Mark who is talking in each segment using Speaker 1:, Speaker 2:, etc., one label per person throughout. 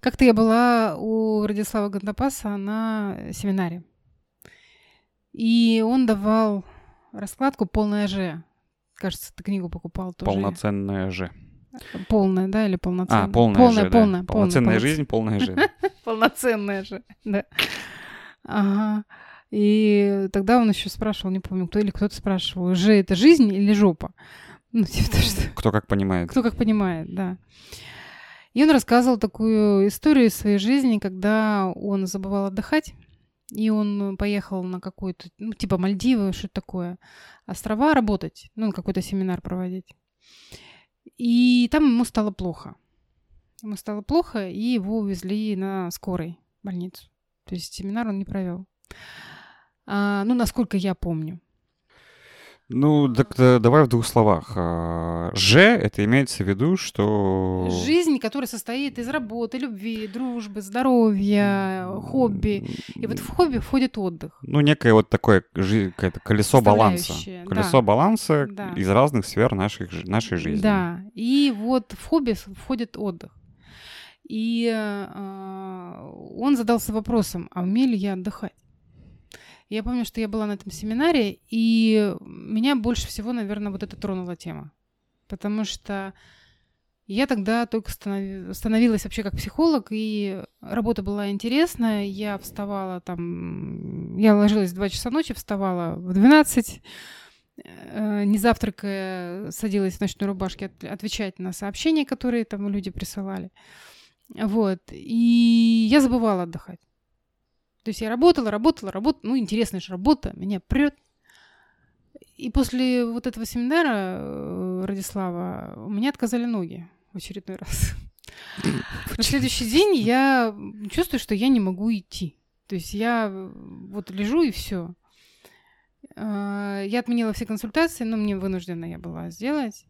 Speaker 1: Как-то я была у Радислава Гандапаса на семинаре. И он давал раскладку «Полная Ж». Кажется, ты книгу покупал тоже.
Speaker 2: Полноценная же.
Speaker 1: Полная, да, или полноценная?
Speaker 2: А, полная,
Speaker 1: полная,
Speaker 2: же,
Speaker 1: полная,
Speaker 2: да.
Speaker 1: полная,
Speaker 2: Полноценная
Speaker 1: полноц-
Speaker 2: жизнь, полная же.
Speaker 1: Полноценная же, да. Ага. И тогда он еще спрашивал, не помню, кто или кто-то спрашивал, же это жизнь или жопа? Ну, типа, то, что
Speaker 2: Кто как понимает.
Speaker 1: кто как понимает, да. И он рассказывал такую историю из своей жизни, когда он забывал отдыхать, и он поехал на какой-то, ну, типа Мальдивы, что-то такое, острова работать, ну, какой-то семинар проводить. И там ему стало плохо. Ему стало плохо, и его увезли на скорой больницу. То есть семинар он не провел. А, ну, насколько я помню.
Speaker 2: Ну, так э, давай в двух словах. А, Же это имеется в виду, что...
Speaker 1: Жизнь, которая состоит из работы, любви, дружбы, здоровья, хобби. И вот в хобби входит отдых.
Speaker 2: Ну, некое вот такое жи- колесо баланса. Колесо
Speaker 1: да.
Speaker 2: баланса
Speaker 1: Да.
Speaker 2: из разных сфер жи- нашей жизни.
Speaker 1: Да, и вот в хобби входит отдых. И э, он задался вопросом, а умею ли я отдыхать? Я помню, что я была на этом семинаре, и меня больше всего, наверное, вот это тронула тема. Потому что я тогда только станови- становилась вообще как психолог, и работа была интересная. Я вставала там... Я ложилась в 2 часа ночи, вставала в 12, э, не завтракая, садилась в ночной рубашке от- отвечать на сообщения, которые там люди присылали. Вот. И я забывала отдыхать. То есть я работала, работала, работала. Ну, интересная же работа, меня прет. И после вот этого семинара э, Радислава у меня отказали ноги в очередной раз. На следующий день я чувствую, что я не могу идти. То есть я э, вот лежу и все. Я отменила все консультации, но мне вынуждена я была сделать.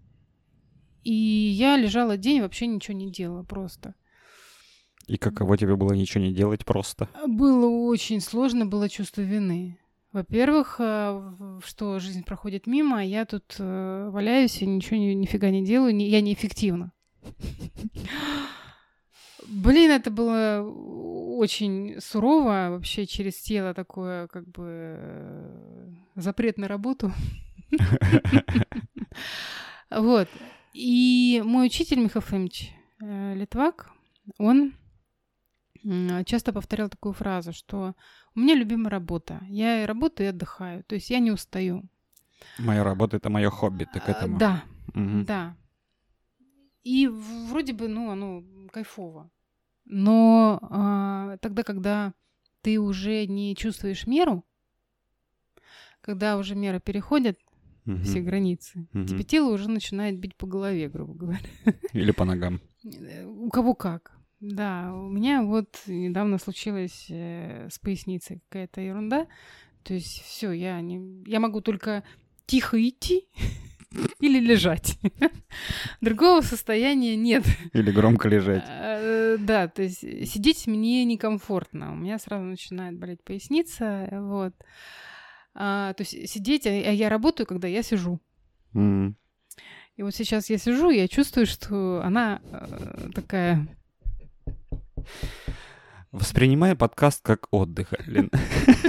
Speaker 1: И я лежала день, вообще ничего не делала просто.
Speaker 2: И каково тебе было ничего не делать просто?
Speaker 1: Было очень сложно, было чувство вины. Во-первых, э, что жизнь проходит мимо, а я тут э, валяюсь и ничего ни- нифига не делаю, я неэффективна. Блин, это было очень сурово, вообще через тело такое, как бы, э, запрет на работу. Вот. И мой учитель Михаил э, Литвак, он часто повторял такую фразу, что у меня любимая работа. Я и работаю, и отдыхаю. То есть я не устаю.
Speaker 2: Моя работа — это мое хобби, ты к
Speaker 1: А,
Speaker 2: этому.
Speaker 1: Да,
Speaker 2: Мгм.
Speaker 1: да. И вроде бы, ну, оно кайфово. Но а, тогда, когда ты уже не чувствуешь меру, когда уже мера переходит
Speaker 2: Мгм.
Speaker 1: все границы,
Speaker 2: Мгм.
Speaker 1: тебе тело уже начинает бить по голове, грубо говоря.
Speaker 2: Или по ногам.
Speaker 1: Э, У кого как. Да, у меня вот недавно случилось э, с поясницей какая-то ерунда. То есть все, я не, я могу только тихо идти или лежать. Другого состояния нет.
Speaker 2: Или громко лежать.
Speaker 1: Э, Да, то есть сидеть мне некомфортно. У меня сразу начинает болеть поясница, вот. А, то есть сидеть, а а я работаю, когда я сижу. И вот сейчас я сижу, я чувствую, что она э, такая
Speaker 2: Воспринимай подкаст как отдых, Лен.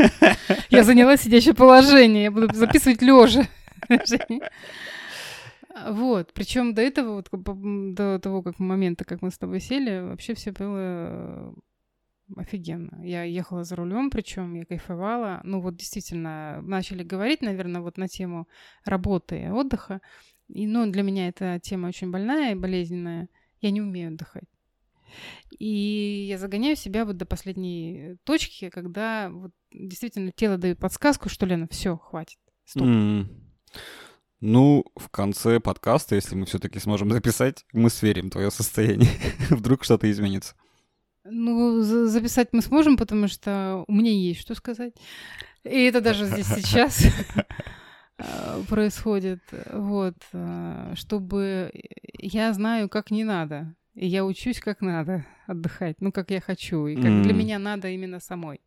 Speaker 1: Я заняла сидящее положение, я буду записывать лежа. Вот, причем до этого, вот, до того как момента, как мы с тобой сели, вообще все было офигенно. Я ехала за рулем, причем я кайфовала. Ну вот действительно, начали говорить, наверное, вот на тему работы и отдыха. И, ну, для меня эта тема очень больная и болезненная. Я не умею отдыхать. И я загоняю себя вот до последней точки, когда вот действительно тело дает подсказку, что, Лена, все, хватит. Стоп.
Speaker 2: М. Ну, в конце подкаста, если мы все-таки сможем записать, мы сверим твое состояние. Вдруг что-то изменится.
Speaker 1: Ну, за- записать мы сможем, потому что у меня есть что сказать. И это даже здесь сейчас э, происходит. Вот. э, Чтобы я знаю, как не надо. И я учусь, как надо отдыхать. Ну, как я хочу. И как для
Speaker 2: М.
Speaker 1: меня надо именно самой.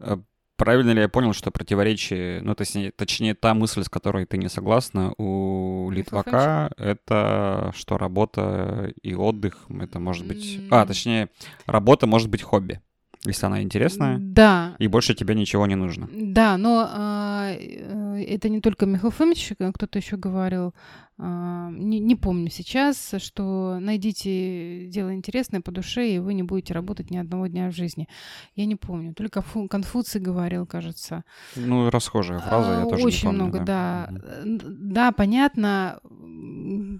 Speaker 2: А Правильно ли я понял, что противоречие, ну, точнее, точнее, та мысль, с которой ты не согласна у Литвака, это что работа и отдых, это может быть... А, точнее, работа может быть хобби если она интересная.
Speaker 1: Да.
Speaker 2: И больше тебе ничего не нужно.
Speaker 1: Да, но а, э, это не только Михаил Фомич, э, кто-то еще говорил, а, не, не помню сейчас, что найдите дело интересное по душе, и вы не будете работать ни одного дня в жизни. Я не помню. Только Фу, Конфуций говорил, кажется.
Speaker 2: Ну, расхожая фраза, я тоже
Speaker 1: Очень
Speaker 2: не помню.
Speaker 1: много, да. Да, да понятно,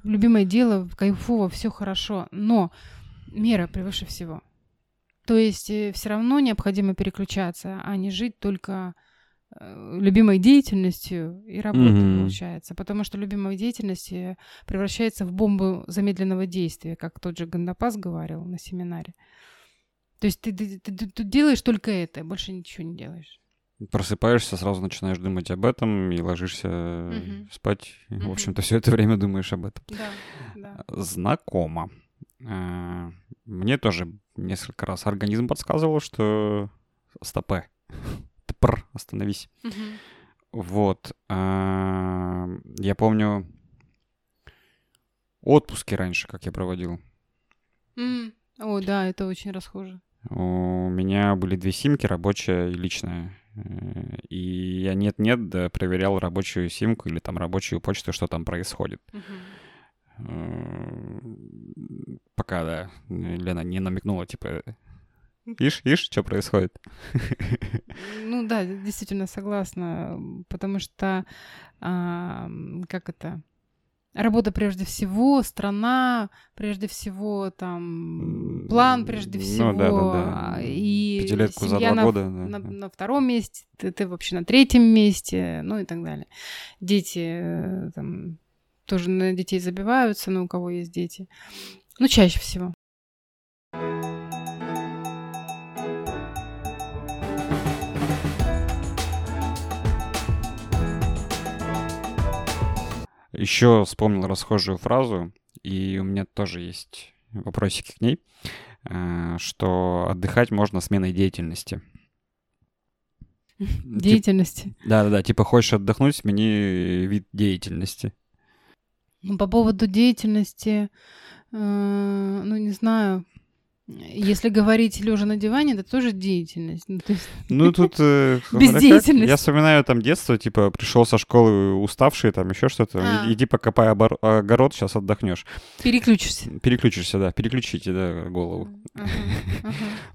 Speaker 1: любимое дело, кайфово, все хорошо, но мера превыше всего. То есть э, все равно необходимо переключаться, а не жить только любимой деятельностью и работой, mm-hmm. получается. Потому что любимая деятельность э, превращается в бомбу замедленного действия, как тот же Гандапас говорил на семинаре. То есть ты, ты, ты, ты делаешь только это, больше ничего не делаешь.
Speaker 2: Просыпаешься, сразу начинаешь думать об этом и ложишься mm-hmm. спать. Mm-hmm. В общем-то, все это время думаешь об этом.
Speaker 1: Да, да.
Speaker 2: Знакомо. Мне тоже несколько раз организм подсказывал, что стопе, тпр, остановись. Вот. А, я помню отпуски раньше, как я проводил.
Speaker 1: О, да, это очень расхоже.
Speaker 2: У меня были две симки, рабочая и личная. Э, и я нет-нет, да, проверял рабочую симку или там рабочую почту, что там происходит. Пока, да, Лена не намекнула, типа, Ишь, ишь, что происходит?
Speaker 1: Ну да, действительно согласна, потому что, а, как это, работа прежде всего, страна прежде всего, там, план прежде всего,
Speaker 2: ну, да, да, да.
Speaker 1: и
Speaker 2: Пятилетку
Speaker 1: семья
Speaker 2: за два
Speaker 1: на,
Speaker 2: года. Да.
Speaker 1: на, на втором месте, ты, ты вообще на третьем месте, ну и так далее. Дети, э, там, тоже на детей забиваются, но у кого есть дети. Ну, чаще всего.
Speaker 2: Еще вспомнил расхожую фразу, и у меня тоже есть вопросики к ней, э, что отдыхать можно сменой деятельности.
Speaker 1: Деятельности?
Speaker 2: Да-да-да, типа хочешь отдохнуть, смени вид деятельности.
Speaker 1: Ну, по поводу деятельности, э, ну, не знаю, если говорить лежа на диване, это тоже деятельность. Ну,
Speaker 2: есть... ну тут... Э,
Speaker 1: Бездеятельность.
Speaker 2: Я вспоминаю там детство, типа, пришел со школы уставший, там еще что-то. А. Иди покопай обор- огород, сейчас отдохнешь.
Speaker 1: Переключишься.
Speaker 2: Переключишься, да. Переключите, да, голову.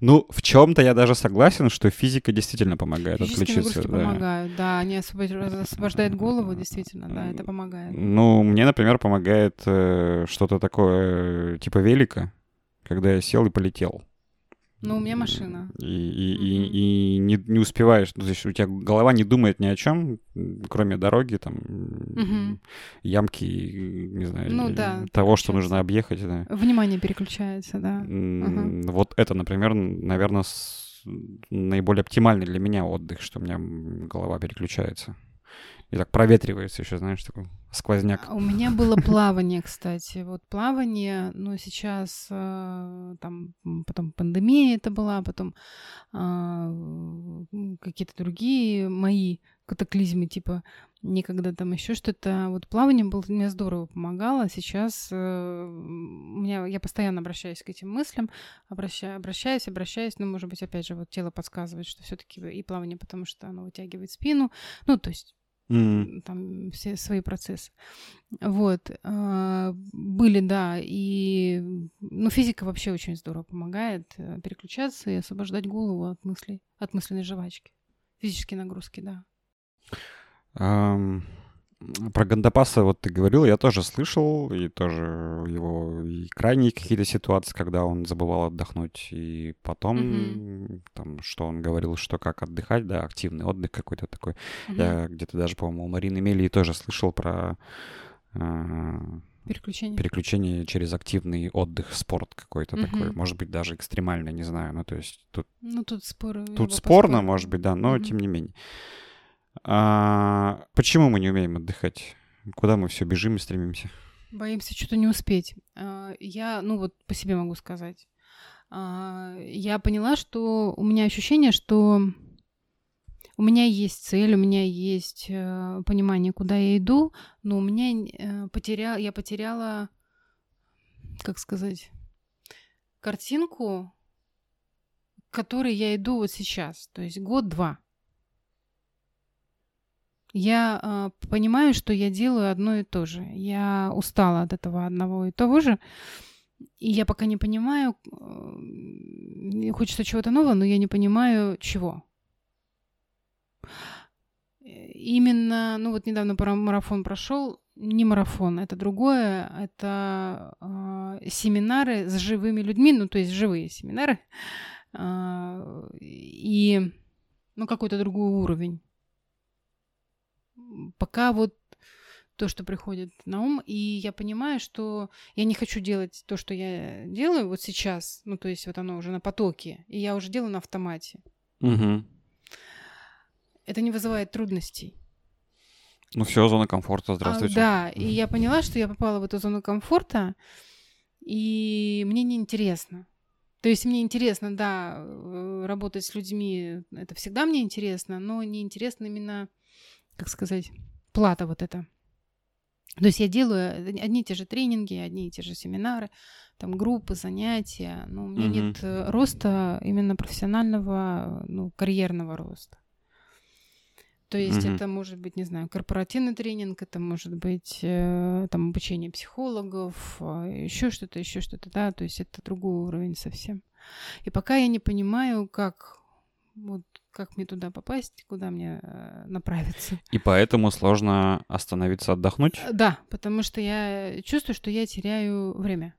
Speaker 2: Ну, в чем-то я даже согласен, что физика действительно помогает отключиться.
Speaker 1: да. помогают, да. Они освобождают голову, действительно, да, это помогает.
Speaker 2: Ну, мне, например, помогает э, что-то такое, типа велика когда я сел и полетел.
Speaker 1: Ну, у меня машина.
Speaker 2: И, и, mm-hmm. и, и не, не успеваешь, ну, то есть у тебя голова не думает ни о чем, кроме дороги, там, mm-hmm. ямки, не знаю, ну, да, того, что нужно объехать. Да.
Speaker 1: Внимание переключается, да.
Speaker 2: Mm-hmm. Вот это, например, наверное, с... наиболее оптимальный для меня отдых, что у меня голова переключается. И так проветривается еще, знаешь, такой сквозняк.
Speaker 1: А у меня было плавание, кстати. Вот плавание, ну, сейчас э, там потом пандемия это была, потом э, какие-то другие мои катаклизмы, типа некогда там еще что-то. Вот плавание было, мне здорово помогало. Сейчас э, у меня, я постоянно обращаюсь к этим мыслям, обращаю, обращаюсь, обращаюсь, но, может быть, опять же, вот тело подсказывает, что все-таки и плавание, потому что оно вытягивает спину. Ну, то есть mm. там все свои процессы. Вот. А, были, да, и... Ну, физика вообще очень здорово помогает э, переключаться и освобождать голову от мыслей, от мысленной жвачки. Физические нагрузки, да.
Speaker 2: Um, про Гандапаса вот ты говорил, я тоже слышал, и тоже его и крайние какие-то ситуации, когда он забывал отдохнуть, и потом, mm-hmm. там, что он говорил, что как отдыхать, да, активный отдых какой-то такой. Mm-hmm. Я где-то даже, по-моему, у Марины Мелии тоже слышал про
Speaker 1: э, переключение.
Speaker 2: переключение через активный отдых, спорт какой-то mm-hmm. такой, может быть, даже экстремальный, не знаю, ну, то есть тут...
Speaker 1: Ну, тут споры.
Speaker 2: Тут спорно, может быть, да, но mm-hmm. тем не менее. А, почему мы не умеем отдыхать? Куда мы все бежим и стремимся?
Speaker 1: Боимся что-то не успеть. А, я, ну вот по себе могу сказать. А, я поняла, что у меня ощущение, что у меня есть цель, у меня есть э, понимание, куда я иду, но у меня э, потерял, я потеряла, как сказать, картинку, к которой я иду вот сейчас, то есть год-два. Я э, понимаю, что я делаю одно и то же. Я устала от этого одного и того же. И я пока не понимаю, э, хочется чего-то нового, но я не понимаю чего. Именно, ну вот недавно марафон прошел, не марафон, это другое, это э, семинары с живыми людьми, ну то есть живые семинары, э, и ну какой-то другой уровень. Пока вот то, что приходит на ум, и я понимаю, что я не хочу делать то, что я делаю вот сейчас, ну то есть вот оно уже на потоке, и я уже делаю на автомате.
Speaker 2: Угу.
Speaker 1: Это не вызывает трудностей.
Speaker 2: Ну все, зона комфорта, здравствуйте.
Speaker 1: А, да, и я поняла, что я попала в эту зону комфорта, и мне неинтересно. То есть мне интересно, да, э, работать с людьми, это всегда мне интересно, но неинтересно именно, как сказать, плата вот эта. То есть я делаю одни и те же тренинги, одни и те же семинары, там группы, занятия, но у меня mm-hmm. нет э, роста именно профессионального, ну, карьерного роста. То есть mm-hmm. это может быть, не знаю, корпоративный тренинг, это может быть э, там обучение психологов, э, еще что-то, еще что-то, да, то есть это другой уровень совсем. И пока я не понимаю, как вот как мне туда попасть, куда мне э, направиться.
Speaker 2: И поэтому сложно остановиться отдохнуть?
Speaker 1: Э, да, потому что я чувствую, что я теряю время.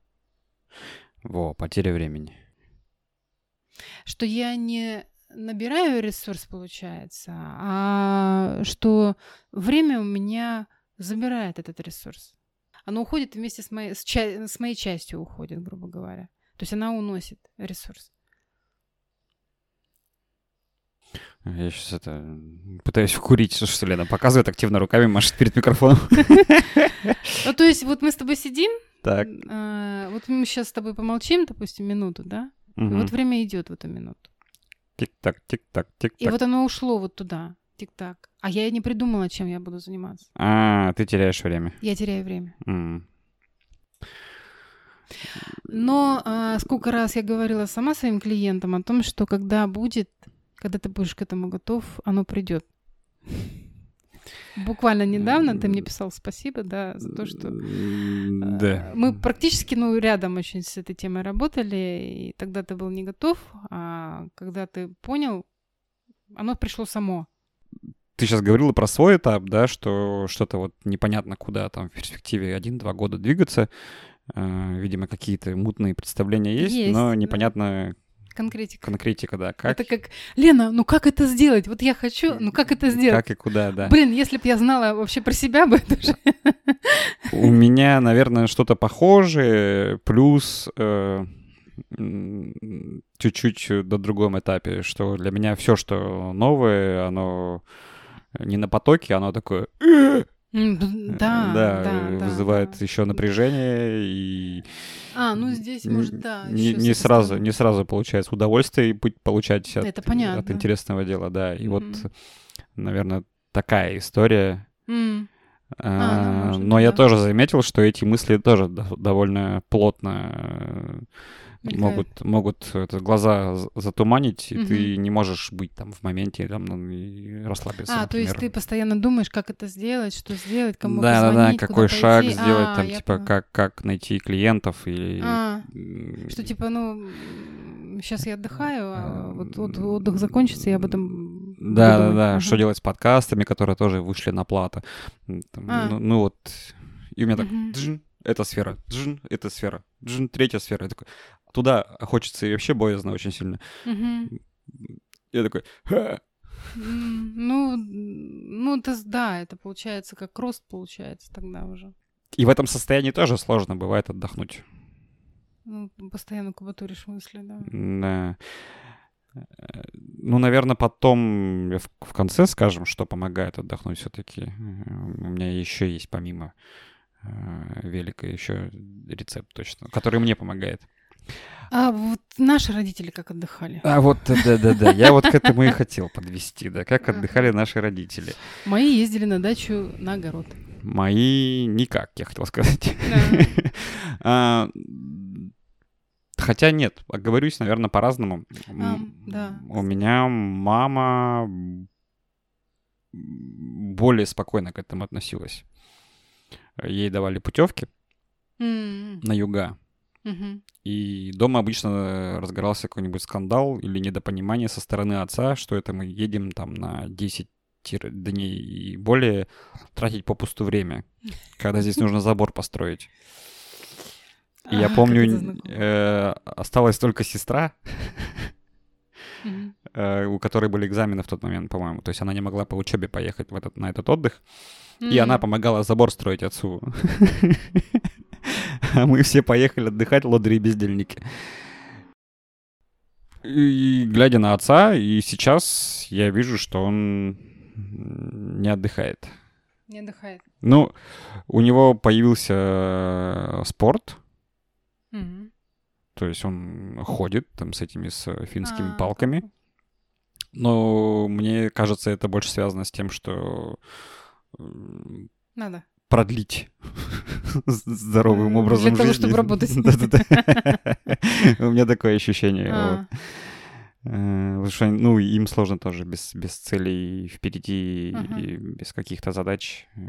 Speaker 2: Во, потеря времени.
Speaker 1: Что я не набираю ресурс, получается, а что время у меня забирает этот ресурс. Оно уходит вместе с моей, с, ча- с моей частью уходит, грубо говоря. То есть она уносит ресурс.
Speaker 2: Я сейчас это пытаюсь курить, что ли, она показывает активно руками, машет перед микрофоном.
Speaker 1: Ну, то есть вот мы с тобой сидим,
Speaker 2: так.
Speaker 1: А, вот мы сейчас с тобой помолчим, допустим, минуту, да? Вот время идет в эту минуту.
Speaker 2: Тик-так, тик-так, тик-так.
Speaker 1: И вот оно ушло вот туда, тик-так. А я и не придумала, чем я буду заниматься.
Speaker 2: А, ты теряешь время.
Speaker 1: Я теряю время. Но а, сколько раз я говорила сама своим клиентам о том, что когда будет, когда ты будешь к этому готов, оно придет. Буквально недавно ты мне писал спасибо, да, за то, что
Speaker 2: да.
Speaker 1: мы практически, ну, рядом очень с этой темой работали, и тогда ты был не готов, а когда ты понял, оно пришло само.
Speaker 2: Ты сейчас говорила про свой этап, да, что что-то вот непонятно куда там в перспективе один-два года двигаться. Э, видимо, какие-то мутные представления есть, есть но непонятно,
Speaker 1: Конкретика.
Speaker 2: Конкретика, да. Как...
Speaker 1: Это как, Лена, ну как это сделать? Вот я хочу, ну как это сделать?
Speaker 2: Как и куда, да.
Speaker 1: Блин, если бы я знала вообще про себя бы это же...
Speaker 2: У меня, наверное, что-то похожее, плюс э, чуть-чуть до другом этапе, что для меня все, что новое, оно не на потоке, оно такое...
Speaker 1: Да, да,
Speaker 2: да, вызывает да. еще напряжение и
Speaker 1: а, ну здесь может да.
Speaker 2: Не, не сразу, не сразу получается удовольствие и получать от,
Speaker 1: Это понятно.
Speaker 2: от интересного дела, да. И mm-hmm. вот, наверное, такая история.
Speaker 1: Mm.
Speaker 2: А, а, ну, может, но да. я тоже заметил, что эти мысли тоже довольно плотно Мелькает. могут, могут это, глаза затуманить, и угу. ты не можешь быть там в моменте там, ну, и расслабиться.
Speaker 1: А, например. то есть ты постоянно думаешь, как это сделать, что сделать, кому
Speaker 2: да,
Speaker 1: позвонить,
Speaker 2: Да, да, какой шаг
Speaker 1: пойти.
Speaker 2: сделать,
Speaker 1: а,
Speaker 2: там, типа, как, как найти клиентов или...
Speaker 1: А, что, типа, ну, сейчас я отдыхаю, а вот, вот отдых закончится, я об этом
Speaker 2: Да, да, да, что делать с подкастами, которые тоже вышли на плату. Там, а. ну, ну вот, и у меня так, угу. Эта сфера, джин, эта сфера, джин, третья сфера. Я такой, туда хочется и вообще боязно очень сильно.
Speaker 1: Угу.
Speaker 2: Я такой... Ха!
Speaker 1: Ну, ну, это, да, это получается как рост получается тогда уже.
Speaker 2: И в этом состоянии тоже сложно бывает отдохнуть.
Speaker 1: Ну, постоянно кубатуришь мысли, да.
Speaker 2: Да. Ну, наверное, потом в, конце скажем, что помогает отдохнуть все-таки. У меня еще есть помимо э, велика еще рецепт точно, который мне помогает.
Speaker 1: А вот наши родители как отдыхали?
Speaker 2: А вот, да-да-да, я вот к этому и хотел подвести, да, как отдыхали наши родители.
Speaker 1: Мои ездили на дачу на огород.
Speaker 2: Мои никак, я хотел сказать. А, хотя нет, оговорюсь, наверное, по-разному.
Speaker 1: А, да.
Speaker 2: У меня мама более спокойно к этому относилась. Ей давали путевки на юга. И дома обычно разгорался какой-нибудь скандал или недопонимание со стороны отца, что это мы едем там на 10 дней и более тратить попусту время, когда здесь нужно забор построить. И я помню, э, осталась только сестра, у которой были экзамены в тот момент, по-моему. То есть она не могла по учебе поехать в этот, на этот отдых. И она помогала забор строить отцу. А мы все поехали отдыхать, лодыри и бездельники. И глядя на отца, и сейчас я вижу, что он не отдыхает.
Speaker 1: Не отдыхает.
Speaker 2: Ну, у него появился э, спорт.
Speaker 1: Угу.
Speaker 2: То есть он ходит там с этими с финскими а, палками. Но мне кажется, это больше связано с тем, что
Speaker 1: надо
Speaker 2: продлить здоровым образом
Speaker 1: Для того, чтобы работать.
Speaker 2: У меня такое ощущение. А. Э, потому что, ну, им сложно тоже без, без целей впереди и без каких-то задач э,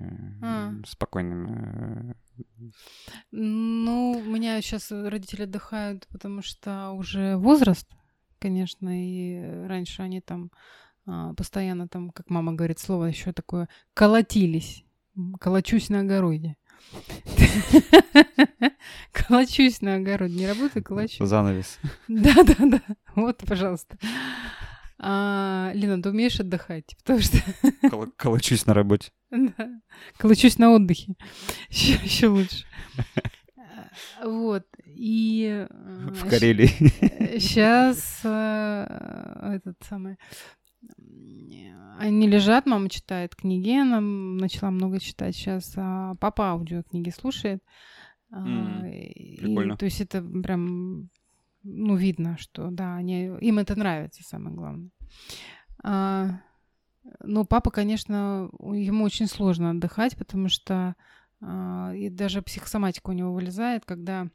Speaker 2: а. спокойным.
Speaker 1: Э. Ну, у меня сейчас родители отдыхают, потому что уже возраст, конечно, и раньше они там а, постоянно там, как мама говорит слово еще такое, колотились Колочусь на огороде. Колочусь на огороде. Не работаю, колочусь.
Speaker 2: Занавес.
Speaker 1: Да-да-да. Вот, пожалуйста. А, Лена, ты умеешь отдыхать? Потому что...
Speaker 2: Кол- колочусь на работе.
Speaker 1: Да. Колочусь на отдыхе. Еще лучше. Вот. И...
Speaker 2: В э, Карелии.
Speaker 1: Сейчас э, этот самый они лежат, мама читает книги, она начала много читать сейчас, а папа аудиокниги слушает.
Speaker 2: Mm, и, прикольно.
Speaker 1: то есть это прям, ну, видно, что, да, они, им это нравится, самое главное. А, ну, папа, конечно, ему очень сложно отдыхать, потому что а, и даже психосоматика у него вылезает, когда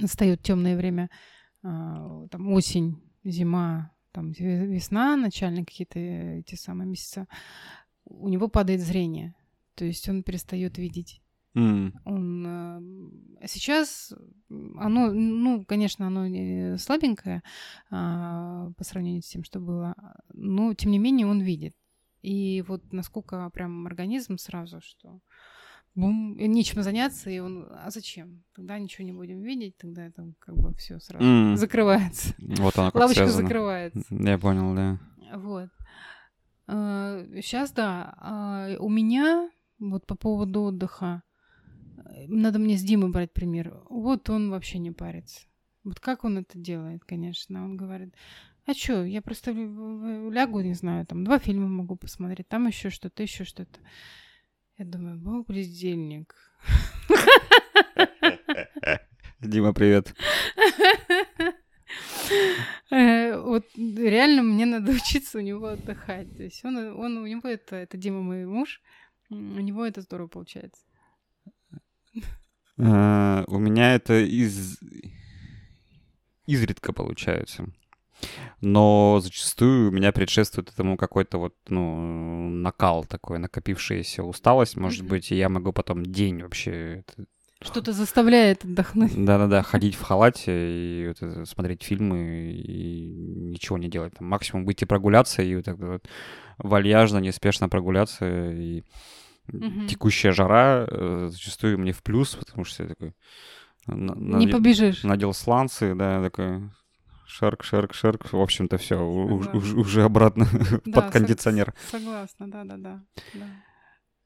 Speaker 1: настает темное время, а, там осень, зима, там весна, начальные какие-то э, эти самые месяца, у него падает зрение. То есть он перестает видеть.
Speaker 2: Mm.
Speaker 1: Он э, сейчас оно, ну, конечно, оно слабенькое а, по сравнению с тем, что было, но тем не менее он видит. И вот насколько прям организм сразу, что бум, нечем заняться, и он, а зачем? Тогда ничего не будем видеть, тогда это как бы все сразу mm. закрывается.
Speaker 2: Вот оно как
Speaker 1: Лавочка
Speaker 2: связано.
Speaker 1: закрывается.
Speaker 2: Я понял, да.
Speaker 1: Вот. Сейчас, а, да, а, у меня вот по поводу отдыха, надо мне с Димой брать пример. Вот он вообще не парится. Вот как он это делает, конечно. Он говорит, а что, я просто лягу, не знаю, там два фильма могу посмотреть, там еще что-то, еще что-то. Я думаю, был бездельник.
Speaker 2: Дима, привет.
Speaker 1: Э, вот реально мне надо учиться у него отдыхать. То есть он, он у него это, это Дима мой муж, у него это здорово получается.
Speaker 2: Э, у меня это из изредка получается но зачастую у меня предшествует этому какой-то вот, ну, накал такой, накопившаяся усталость, может mm-hmm. быть, и я могу потом день вообще...
Speaker 1: Что-то заставляет отдохнуть.
Speaker 2: Да-да-да, ходить в халате и вот это, смотреть фильмы и ничего не делать. Там, максимум выйти прогуляться и вот так вот вальяжно, неспешно прогуляться. И mm-hmm. текущая жара э, зачастую мне в плюс, потому что я такой...
Speaker 1: Не побежишь.
Speaker 2: Надел сланцы, да, такой шарк, шарк, шарк. В общем-то, все, уже, уже обратно да, под кондиционер.
Speaker 1: Согласна, да, да, да.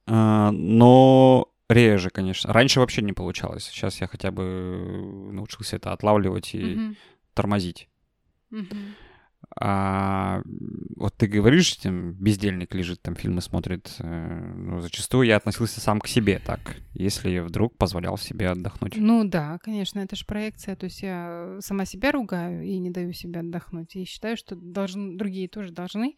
Speaker 2: А, но реже, конечно. Раньше вообще не получалось. Сейчас я хотя бы научился это отлавливать и угу. тормозить.
Speaker 1: Угу.
Speaker 2: А вот ты говоришь, там, бездельник лежит, там фильмы смотрит. Э, ну, зачастую я относился сам к себе так, если вдруг позволял себе отдохнуть.
Speaker 1: Ну да, конечно, это же проекция. То есть я сама себя ругаю и не даю себе отдохнуть. И считаю, что должен, другие тоже должны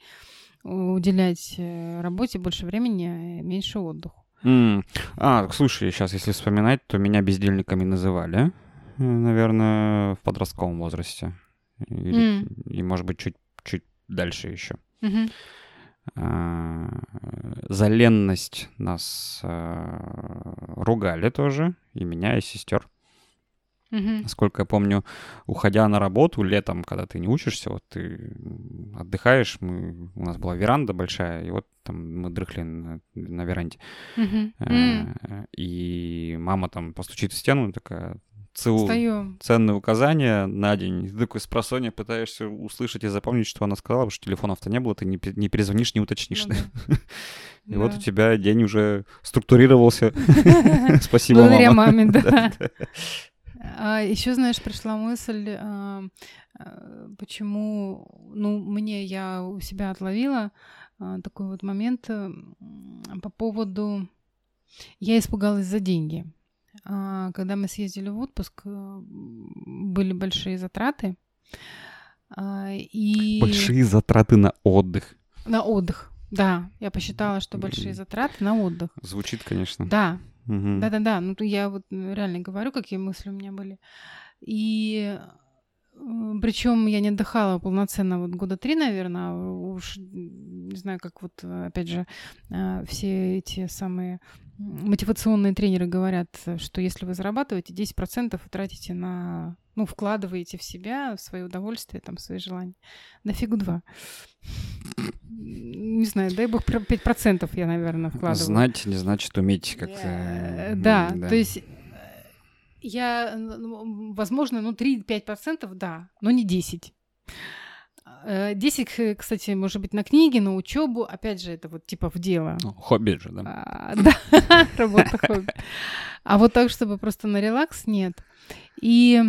Speaker 1: уделять э, работе больше времени, меньше отдыху.
Speaker 2: Mm. А, слушай, сейчас, если вспоминать, то меня бездельниками называли, э, наверное, в подростковом возрасте. Или, mm. И, может быть, чуть, чуть дальше еще.
Speaker 1: Mm-hmm.
Speaker 2: А, за ленность нас а, ругали тоже, и меня, и сестер.
Speaker 1: Mm-hmm.
Speaker 2: Насколько я помню, уходя на работу летом, когда ты не учишься, вот ты отдыхаешь, мы, у нас была веранда большая, и вот там мы дрыхли на, на веранде.
Speaker 1: Mm-hmm. Mm-hmm.
Speaker 2: И мама там постучит в стену, такая,
Speaker 1: Встаем.
Speaker 2: ценные указания на день. Ты такой с просонья пытаешься услышать и запомнить, что она сказала, потому что телефонов-то не было, ты не, не перезвонишь, не уточнишь.
Speaker 1: Ну, да.
Speaker 2: И вот у тебя день уже структурировался. Спасибо,
Speaker 1: Благодаря
Speaker 2: мама.
Speaker 1: маме, да. А, еще, знаешь, пришла мысль, а, почему, ну, мне я у себя отловила а, такой вот момент а, по поводу... Я испугалась за деньги. А, когда мы съездили в отпуск, э, были большие затраты. А, и...
Speaker 2: Большие затраты на отдых.
Speaker 1: На отдых, да. Я посчитала, что большие затраты на отдых.
Speaker 2: Звучит, конечно.
Speaker 1: Да,
Speaker 2: Мгм.
Speaker 1: да-да-да. Ну, я вот реально говорю, какие мысли у меня были. И причем я не отдыхала полноценно вот года три, наверное, уж не знаю, как вот, опять же, а, все эти самые мотивационные тренеры говорят, что если вы зарабатываете 10% вы тратите на, ну, вкладываете в себя, в свое удовольствие, там, в свои желания. На фигу два. Не знаю, дай бог 5% я, наверное, вкладываю.
Speaker 2: Знать не значит уметь как-то...
Speaker 1: Э, Да, то есть я, ну, возможно, ну, 3-5%, да, но не 10. Э, 10, кстати, может быть, на книги, на учебу. Опять же, это вот типа в дело.
Speaker 2: Ну, хобби же, да.
Speaker 1: А, да, работа хобби. А вот так, чтобы просто на релакс, нет. И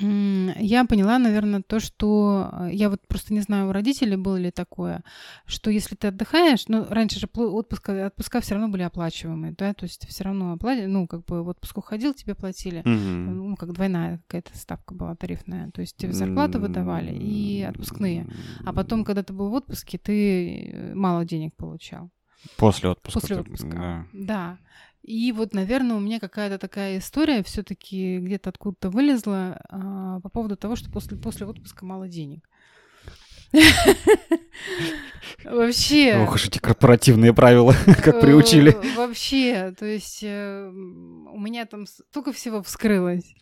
Speaker 1: я поняла, наверное, то, что э, я вот просто не знаю, у родителей было ли такое, что если ты отдыхаешь, ну, раньше же отпуска, отпуска все равно были оплачиваемые, да, то есть все равно оплатили, ну, как бы в отпуск уходил, тебе платили,
Speaker 2: Мгм.
Speaker 1: ну, как двойная какая-то ставка была тарифная, то есть тебе зарплату выдавали и отпускные. А потом, когда ты был в отпуске, ты э, мало денег получал.
Speaker 2: После отпуска.
Speaker 1: После отпуска.
Speaker 2: да.
Speaker 1: Да. И вот, наверное, у меня какая-то такая история все-таки где-то откуда-то вылезла а, по поводу того, что после, после отпуска мало денег. Вообще.
Speaker 2: Ох уж эти корпоративные правила, как приучили.
Speaker 1: э, Вообще, то есть э, у меня там столько всего вскрылось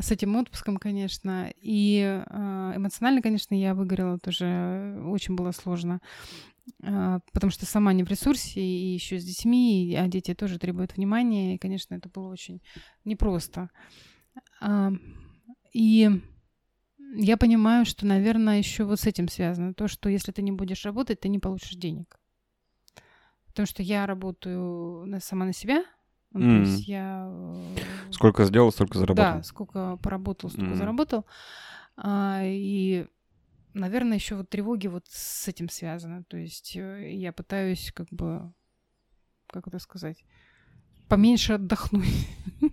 Speaker 1: с этим отпуском, конечно. И э, эмоционально, конечно, я выгорела тоже. Очень было сложно. А, Потому что сама не в ресурсе, и еще с детьми, а дети тоже требуют внимания. И, конечно, это было очень непросто. А, И я понимаю, что, наверное, еще вот с этим связано. То, что если ты не будешь работать, ты не получишь денег. Потому что я работаю сама на себя. Ну, то есть я... э,
Speaker 2: Сколько сделал, столько заработал.
Speaker 1: Да, сколько поработал, столько
Speaker 2: Мгм.
Speaker 1: заработал. А, и, наверное, еще вот тревоги вот с этим связаны. То есть э, я пытаюсь как бы, как это сказать, поменьше отдохнуть.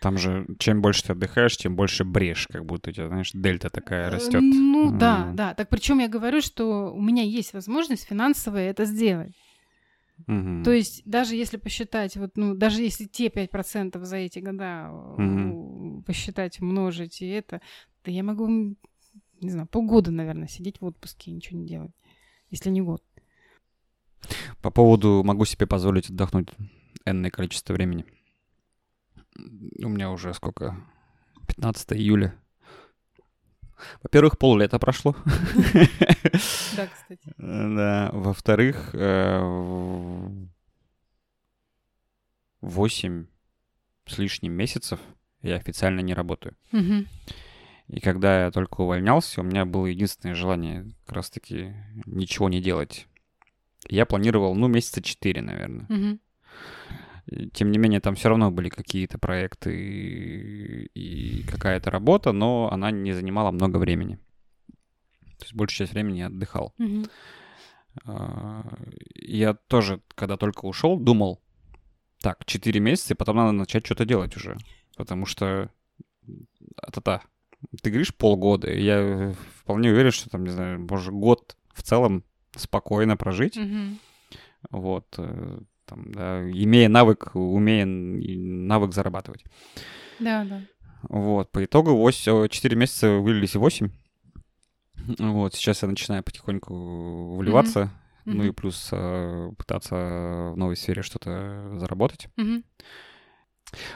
Speaker 2: Там же, чем больше ты отдыхаешь, тем больше брешь, как будто у тебя, знаешь, дельта такая растет.
Speaker 1: Ну да,
Speaker 2: М.
Speaker 1: да. Так причем я говорю, что у меня есть возможность финансовая это сделать.
Speaker 2: Мгм.
Speaker 1: То есть даже если посчитать, вот, ну, даже если те 5% за эти года э,
Speaker 2: Мгм.
Speaker 1: посчитать, умножить и это, то я могу, не знаю, полгода, наверное, сидеть в отпуске и ничего не делать, если не год.
Speaker 2: По поводу могу себе позволить отдохнуть энное количество времени. У меня уже сколько? 15 июля. Во-первых, поллета прошло.
Speaker 1: Да, кстати.
Speaker 2: Да. Во-вторых, э, восемь с лишним месяцев я официально не работаю.
Speaker 1: Мгм.
Speaker 2: И когда я только увольнялся, у меня было единственное желание как раз-таки ничего не делать. Я планировал, ну, месяца четыре, наверное. И, Тем не менее, там все равно были какие-то проекты и, и какая-то работа, но она не занимала много времени. То есть большую часть времени я отдыхал. А, Я тоже, когда только ушел, думал, так, 4 месяца, и потом надо начать что-то делать уже. Потому что это-то, ты говоришь полгода, и я вполне уверен, что там, не знаю, может, год в целом спокойно прожить.
Speaker 1: Мгм.
Speaker 2: Вот. э, Там, да, имея навык, умея навык зарабатывать.
Speaker 1: Да, да.
Speaker 2: Вот, по итогу 8, 4 месяца вылились в 8. Вот, сейчас я начинаю потихоньку вливаться, ну и плюс э, пытаться в новой сфере что-то заработать.
Speaker 1: Мгм.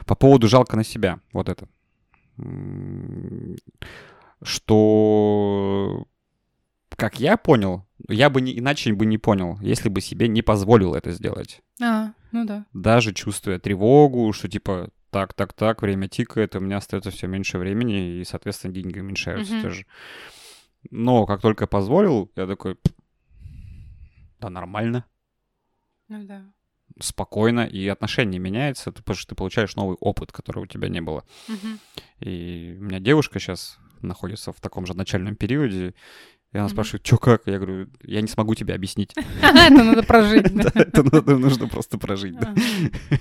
Speaker 2: По поводу жалко на себя, вот это. Что, как я понял, я бы не, иначе бы не понял, если бы себе не позволил это сделать.
Speaker 1: А, ну да.
Speaker 2: Даже чувствуя тревогу, что типа так, так, так, время тикает, у меня остается все меньше времени, и, соответственно, деньги уменьшаются
Speaker 1: Мгм.
Speaker 2: тоже. Но как только позволил, я такой, «П, да нормально,
Speaker 1: Ну да.
Speaker 2: Спокойно, и отношение меняется, ты- потому что ты получаешь новый опыт, которого у тебя не было. И у меня девушка сейчас находится в таком же начальном периоде, и она спрашивает, что как? Я говорю, я не смогу тебе объяснить.
Speaker 1: Это надо прожить.
Speaker 2: Это нужно просто прожить.
Speaker 1: Ага.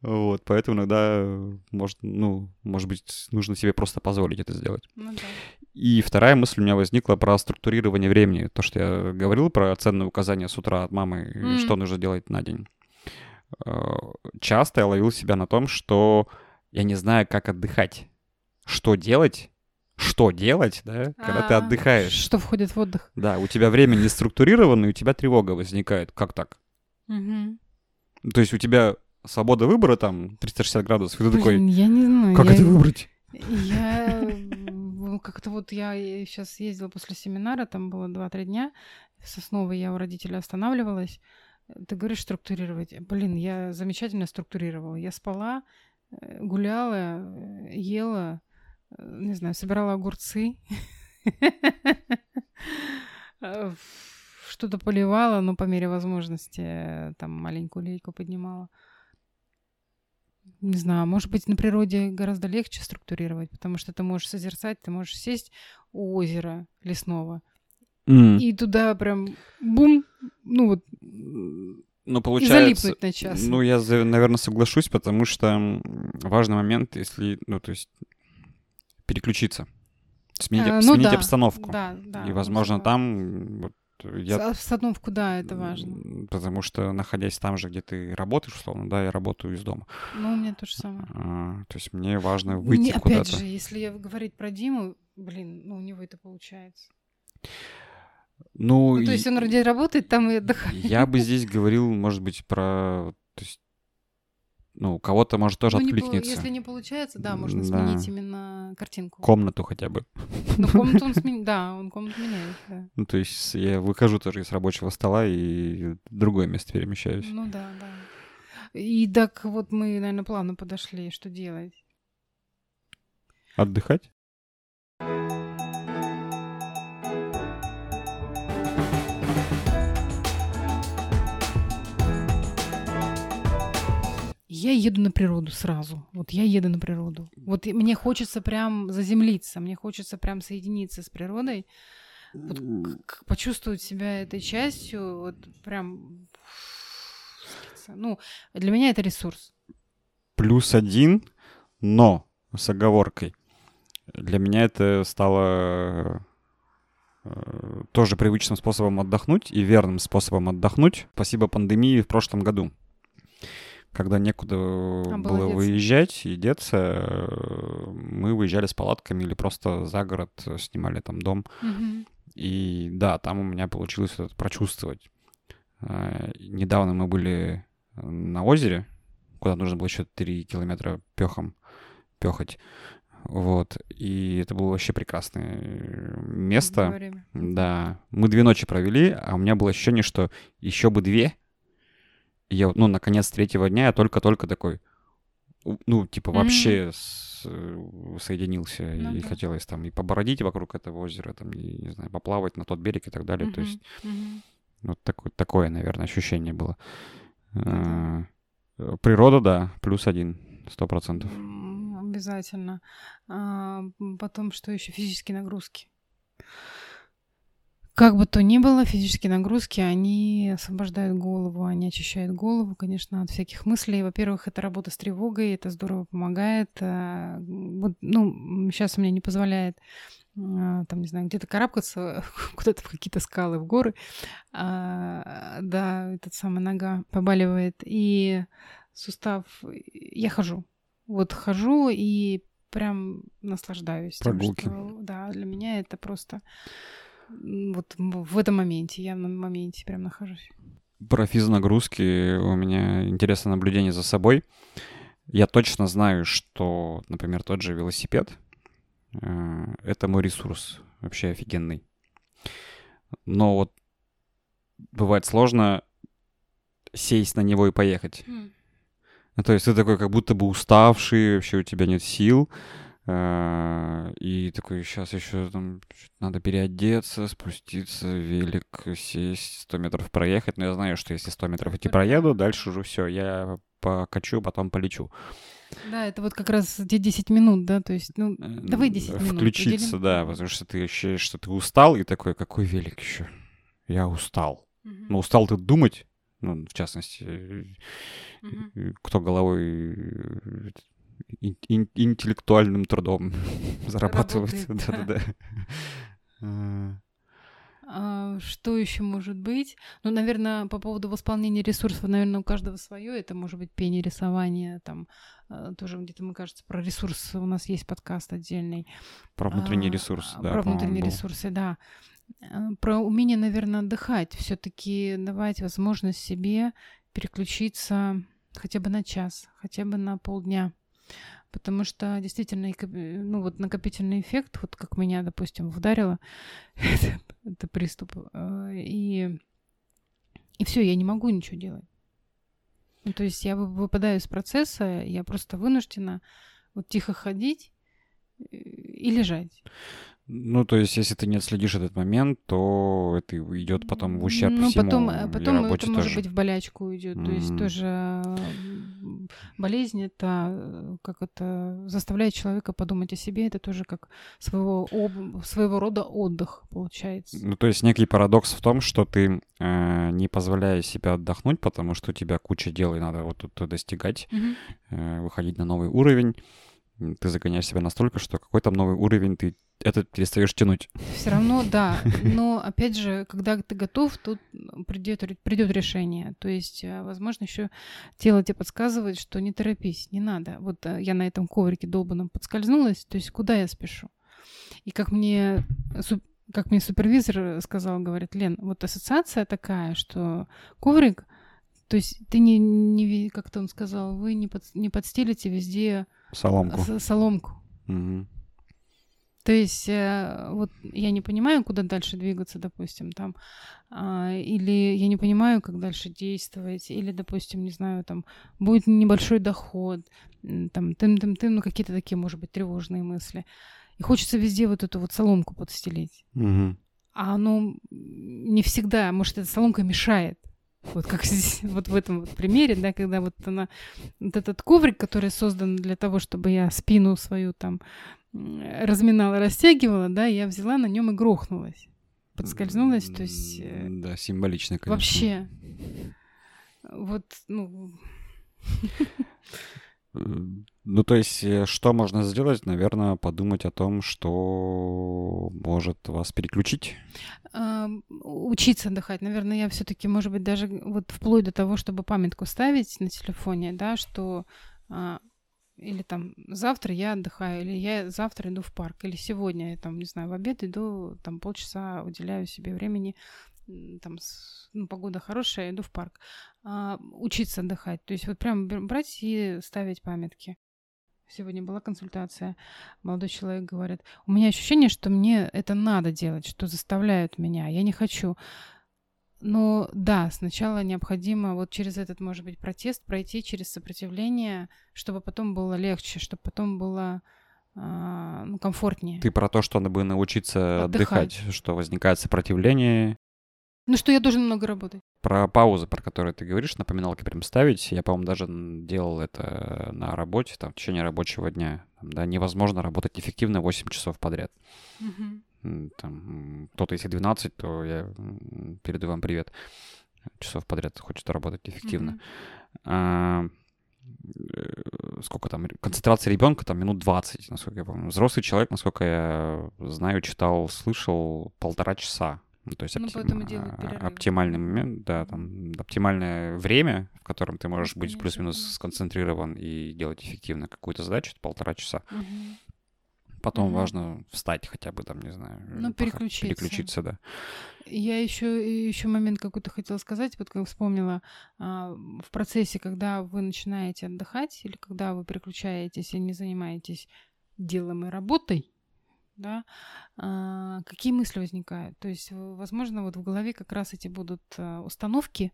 Speaker 2: Вот, поэтому иногда, может, ну, может быть, нужно себе просто позволить это сделать.
Speaker 1: Ну да.
Speaker 2: И вторая мысль у меня возникла про структурирование времени. То, что я говорил про ценные указания с утра от мамы,
Speaker 1: Мгм.
Speaker 2: что нужно делать на день. Э, Часто я ловил себя на том, что я не знаю, как отдыхать. Что делать? Что делать, да, когда ты
Speaker 1: А,
Speaker 2: отдыхаешь?
Speaker 1: Что входит в отдых?
Speaker 2: Да, у тебя время не структурировано, и у тебя тревога возникает. Как так? То есть у тебя свобода выбора там 360 градусов, и ты такой,
Speaker 1: я не знаю.
Speaker 2: как
Speaker 1: я-
Speaker 2: это выбрать?
Speaker 1: Я м, как-то вот я сейчас ездила после семинара, там было 2-3 дня. В Сосновой я у родителей останавливалась. Ты говоришь структурировать. Блин, я замечательно структурировала. Я спала, э, гуляла, э, ела, э, не знаю, собирала огурцы. Что-то поливала, но по мере возможности там маленькую лейку поднимала. Не знаю, может быть, на природе гораздо легче структурировать, потому что ты можешь созерцать, ты можешь сесть у озера лесного
Speaker 2: М.
Speaker 1: и туда прям бум, ну вот,
Speaker 2: Ну, получается...
Speaker 1: залипнуть на час.
Speaker 2: Ну, я, наверное, соглашусь, потому что важный момент, если, ну, то есть переключиться, сменить,
Speaker 1: А, ну
Speaker 2: сменить
Speaker 1: да,
Speaker 2: обстановку.
Speaker 1: Да, да.
Speaker 2: И, возможно,
Speaker 1: согласна.
Speaker 2: там вот, я...
Speaker 1: Обстановку, да, это важно.
Speaker 2: Потому что, находясь там же, где ты работаешь, условно, да, я работаю из дома.
Speaker 1: Ну, у меня то же самое.
Speaker 2: А, то есть мне важно выйти
Speaker 1: опять
Speaker 2: куда-то.
Speaker 1: же, если я говорить про Диму, блин, ну у него это получается.
Speaker 2: Ну,
Speaker 1: Ну, то есть он ради работает там и отдыхает.
Speaker 2: я бы здесь говорил, может быть, про... То есть, ну, кого-то, может, тоже
Speaker 1: Ну, не
Speaker 2: откликнется.
Speaker 1: если не получается, да, можно
Speaker 2: Да.
Speaker 1: сменить именно картинку.
Speaker 2: Комнату хотя бы.
Speaker 1: Ну, комнату он сменит, да, он комнату меняет, да.
Speaker 2: Ну, то есть я выхожу тоже из рабочего стола и в другое место перемещаюсь.
Speaker 1: Ну да, да. И так вот мы, наверное, плавно подошли, что делать.
Speaker 2: Отдыхать?
Speaker 1: Я еду на природу сразу. Вот я еду на природу. Вот мне хочется прям заземлиться, мне хочется прям соединиться с природой, вот почувствовать себя этой частью, вот прям... Ну, для меня это ресурс.
Speaker 2: Плюс один, но с оговоркой. Для меня это стало э, тоже привычным способом отдохнуть и верным способом отдохнуть. Спасибо пандемии в прошлом году. Когда некуда
Speaker 1: было
Speaker 2: было выезжать и деться, э, мы выезжали с палатками или просто за город э, снимали там дом.
Speaker 1: Мгм.
Speaker 2: И да, там у меня получилось это прочувствовать. Э, Недавно мы были на озере, куда нужно было еще 3 километра пехом пехать. Вот. И это было вообще прекрасное место.
Speaker 1: Время.
Speaker 2: Да. Мы две ночи провели, а у меня было ощущение, что еще бы две. Я, ну, наконец, третьего дня я только-только такой, ну, типа, вообще с- э, соединился.
Speaker 1: Ну
Speaker 2: и
Speaker 1: да.
Speaker 2: хотелось там и побородить вокруг этого озера, там, и, не знаю, поплавать на тот берег и так далее. То
Speaker 1: Мгм.
Speaker 2: есть
Speaker 1: Мгм.
Speaker 2: вот такое, такое, наверное, ощущение было. Э, Природа, да, плюс один, сто процентов.
Speaker 1: Обязательно. А, потом, что еще? Физические нагрузки. Как бы то ни было, физические нагрузки, они освобождают голову, они очищают голову, конечно, от всяких мыслей. Во-первых, это работа с тревогой, это здорово помогает. А, вот, ну, сейчас у меня не позволяет а, там, не знаю, где-то карабкаться куда-то в какие-то скалы, в горы. А, да, этот самая нога побаливает. И сустав... Я хожу. Вот хожу и прям наслаждаюсь.
Speaker 2: Прогулки.
Speaker 1: Тем, что, да, для меня это просто вот в этом моменте, я на моменте прям нахожусь.
Speaker 2: Про физнагрузки у меня интересное наблюдение за собой. Я точно знаю, что, например, тот же велосипед э, — это мой ресурс вообще офигенный. Но вот бывает сложно сесть на него и поехать. Mm. Ну, то есть ты такой как будто бы уставший, вообще у тебя нет сил. Э, и такой, сейчас еще там надо переодеться, спуститься, велик, сесть, 100 метров проехать. Но я знаю, что если 100 метров идти проеду, дальше уже все, я покачу, потом полечу.
Speaker 1: Да, это вот как раз те 10 минут, да, то есть, ну, давай 10 минут.
Speaker 2: Включиться, да, потому что ты ощущаешь, что ты устал, и такой, какой велик еще? Я устал. Угу. Ну, устал ты думать, ну, в частности, угу. кто головой ин- интеллектуальным трудом зарабатывать. Да-да-да.
Speaker 1: А, что еще может быть? Ну, наверное, по поводу восполнения ресурсов, наверное, у каждого свое. Это может быть пение, рисование, там а, тоже где-то, мне кажется, про ресурсы у нас есть подкаст отдельный.
Speaker 2: Про внутренний ресурс,
Speaker 1: да. Про внутренние ресурсы, да. Про умение, наверное, отдыхать. Все-таки давать возможность себе переключиться хотя бы на час, хотя бы на полдня. Потому что действительно, ну вот накопительный эффект, вот как меня, допустим, вдарило, это, это приступ, э, и, и все, я не могу ничего делать. Ну, то есть я выпадаю из процесса, я просто вынуждена вот тихо ходить э, и лежать.
Speaker 2: Ну, то есть, если ты не отследишь этот момент, то это идет потом в ущерб ну, всему
Speaker 1: потом, э, потом это тоже. может быть в болячку уйдет. Mm. То есть тоже болезнь это э, как это заставляет человека подумать о себе. Это тоже как своего об, своего рода отдых получается.
Speaker 2: Ну, то есть некий парадокс в том, что ты э, не позволяешь себе отдохнуть, потому что у тебя куча дел и надо вот тут достигать, mm-hmm. э, выходить на новый уровень ты загоняешь себя настолько, что какой-то новый уровень ты это перестаешь тянуть.
Speaker 1: Все равно, да. Но опять же, когда ты готов, тут придет, придет решение. То есть, э, возможно, еще тело тебе подсказывает, что не торопись, не надо. Вот э, я на этом коврике долбанном подскользнулась, то есть куда я спешу? И как мне как мне супервизор сказал, говорит, Лен, вот ассоциация такая, что коврик, то есть ты не, не как-то он сказал, вы не, под, не подстелите везде
Speaker 2: соломку.
Speaker 1: соломку. Угу. То есть э, вот я не понимаю, куда дальше двигаться, допустим, там, а, или я не понимаю, как дальше действовать, или, допустим, не знаю, там будет небольшой доход, там, тым-тым-тым, ну какие-то такие, может быть, тревожные мысли. И хочется везде вот эту вот соломку подстелить.
Speaker 2: Угу.
Speaker 1: А оно не всегда, может, эта соломка мешает. Вот как здесь, вот в этом вот примере, да, когда вот она, вот этот коврик, который создан для того, чтобы я спину свою там разминала, растягивала, да, я взяла на нем и грохнулась. Подскользнулась, то есть... Э,
Speaker 2: да, символично, конечно.
Speaker 1: Вообще. Вот, ну...
Speaker 2: Ну, то есть, э, что можно сделать? Наверное, подумать о том, что может вас переключить.
Speaker 1: учиться отдыхать. Наверное, я все-таки, может быть, даже вот вплоть до того, чтобы памятку ставить на телефоне, да, что а, или там завтра я отдыхаю, или я завтра иду в парк, или сегодня я там, не знаю, в обед иду, там полчаса уделяю себе времени, там ну, погода хорошая, иду в парк. А, учиться отдыхать. То есть вот прям брать и ставить памятки. Сегодня была консультация. Молодой человек говорит, у меня ощущение, что мне это надо делать, что заставляют меня. Я не хочу. Но да, сначала необходимо вот через этот, может быть, протест пройти через сопротивление, чтобы потом было легче, чтобы потом было э, ну, комфортнее.
Speaker 2: Ты про то, что надо бы научиться отдыхать. отдыхать, что возникает сопротивление.
Speaker 1: Ну что я должен много работать.
Speaker 2: Про паузы, про которые ты говоришь, напоминалки прям ставить. Я, по-моему, даже делал это на работе, там, в течение рабочего дня. Да, невозможно работать эффективно 8 часов подряд.
Speaker 1: Угу.
Speaker 2: там, кто-то если 12, то я передаю вам привет. Часов подряд хочет работать эффективно. Mm-hmm. А, э, сколько там, концентрация ребенка там минут 20, насколько я помню. Взрослый человек, насколько я знаю, читал, слышал полтора часа. Ну, то есть ну, оптим... А, оптимальный момент, да, там оптимальное время, в котором ты можешь быть плюс-минус сконцентрирован и делать эффективно какую-то задачу, полтора часа. Угу. Потом угу. важно встать хотя бы там, не знаю.
Speaker 1: Ну, переключиться.
Speaker 2: Переключиться, да.
Speaker 1: Я еще, еще момент какой-то хотела сказать, вот как вспомнила, а, в процессе, когда вы начинаете отдыхать или когда вы переключаетесь и не занимаетесь делом и работой, да, а, какие мысли возникают? То есть, возможно, вот в голове как раз эти будут а, установки,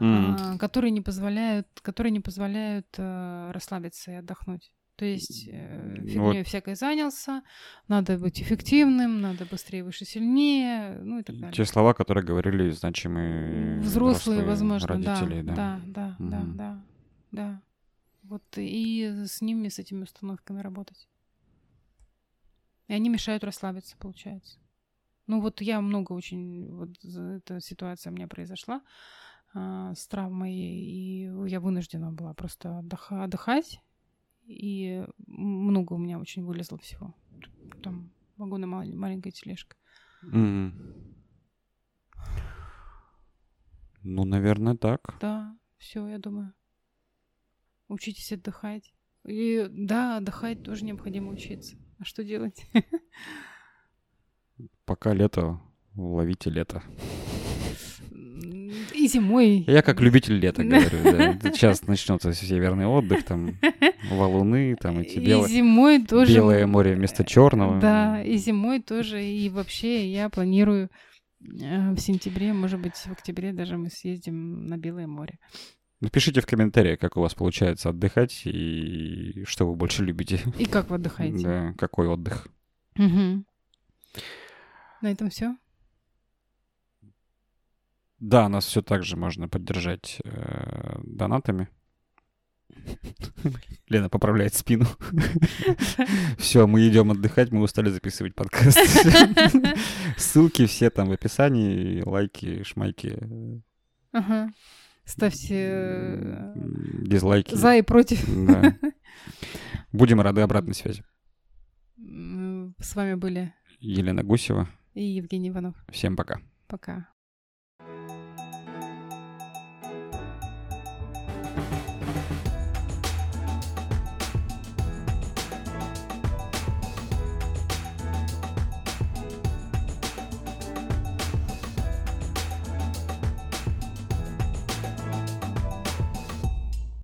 Speaker 1: mm. которые не позволяют, которые не позволяют расслабиться и отдохнуть. То есть э, фигней вот. всякой занялся, надо быть эффективным, надо быстрее, выше, сильнее, ну и так далее.
Speaker 2: Те слова, которые говорили значимые
Speaker 1: взрослые, взрослые возможно,
Speaker 2: родители,
Speaker 1: да, да, да, да, да, да, да. Вот и с ними, с этими установками работать. И они мешают расслабиться, получается. Ну вот я много очень, вот эта ситуация у меня произошла а, с травмой, и я вынуждена была просто отдыха, отдыхать и много у меня очень вылезло всего. Там вагоны мал- маленькая тележка.
Speaker 2: Mm. Ну, наверное, так.
Speaker 1: Да, все, я думаю. Учитесь отдыхать. И да, отдыхать тоже необходимо учиться. А что делать?
Speaker 2: Пока лето, ловите лето.
Speaker 1: И зимой.
Speaker 2: Я как любитель лета говорю, да. Сейчас начнется северный отдых, там валуны, там эти белые.
Speaker 1: И зимой тоже.
Speaker 2: Белое море вместо черного.
Speaker 1: Да, и зимой тоже. И вообще я планирую э, в сентябре, может быть, в октябре даже мы съездим на Белое море.
Speaker 2: Напишите в комментариях, как у вас получается отдыхать и что вы больше любите.
Speaker 1: И как вы отдыхаете.
Speaker 2: Да, какой отдых.
Speaker 1: Угу. На этом все.
Speaker 2: Да, нас все так же можно поддержать э, донатами. Лена поправляет спину. Все, мы идем отдыхать, мы устали записывать подкаст. Ссылки все там в описании, лайки, шмайки.
Speaker 1: Ага. Ставьте э,
Speaker 2: дизлайки.
Speaker 1: За и против. Да.
Speaker 2: Будем рады обратной связи.
Speaker 1: С вами были
Speaker 2: Елена Гусева
Speaker 1: и Евгений Иванов.
Speaker 2: Всем пока.
Speaker 1: Пока.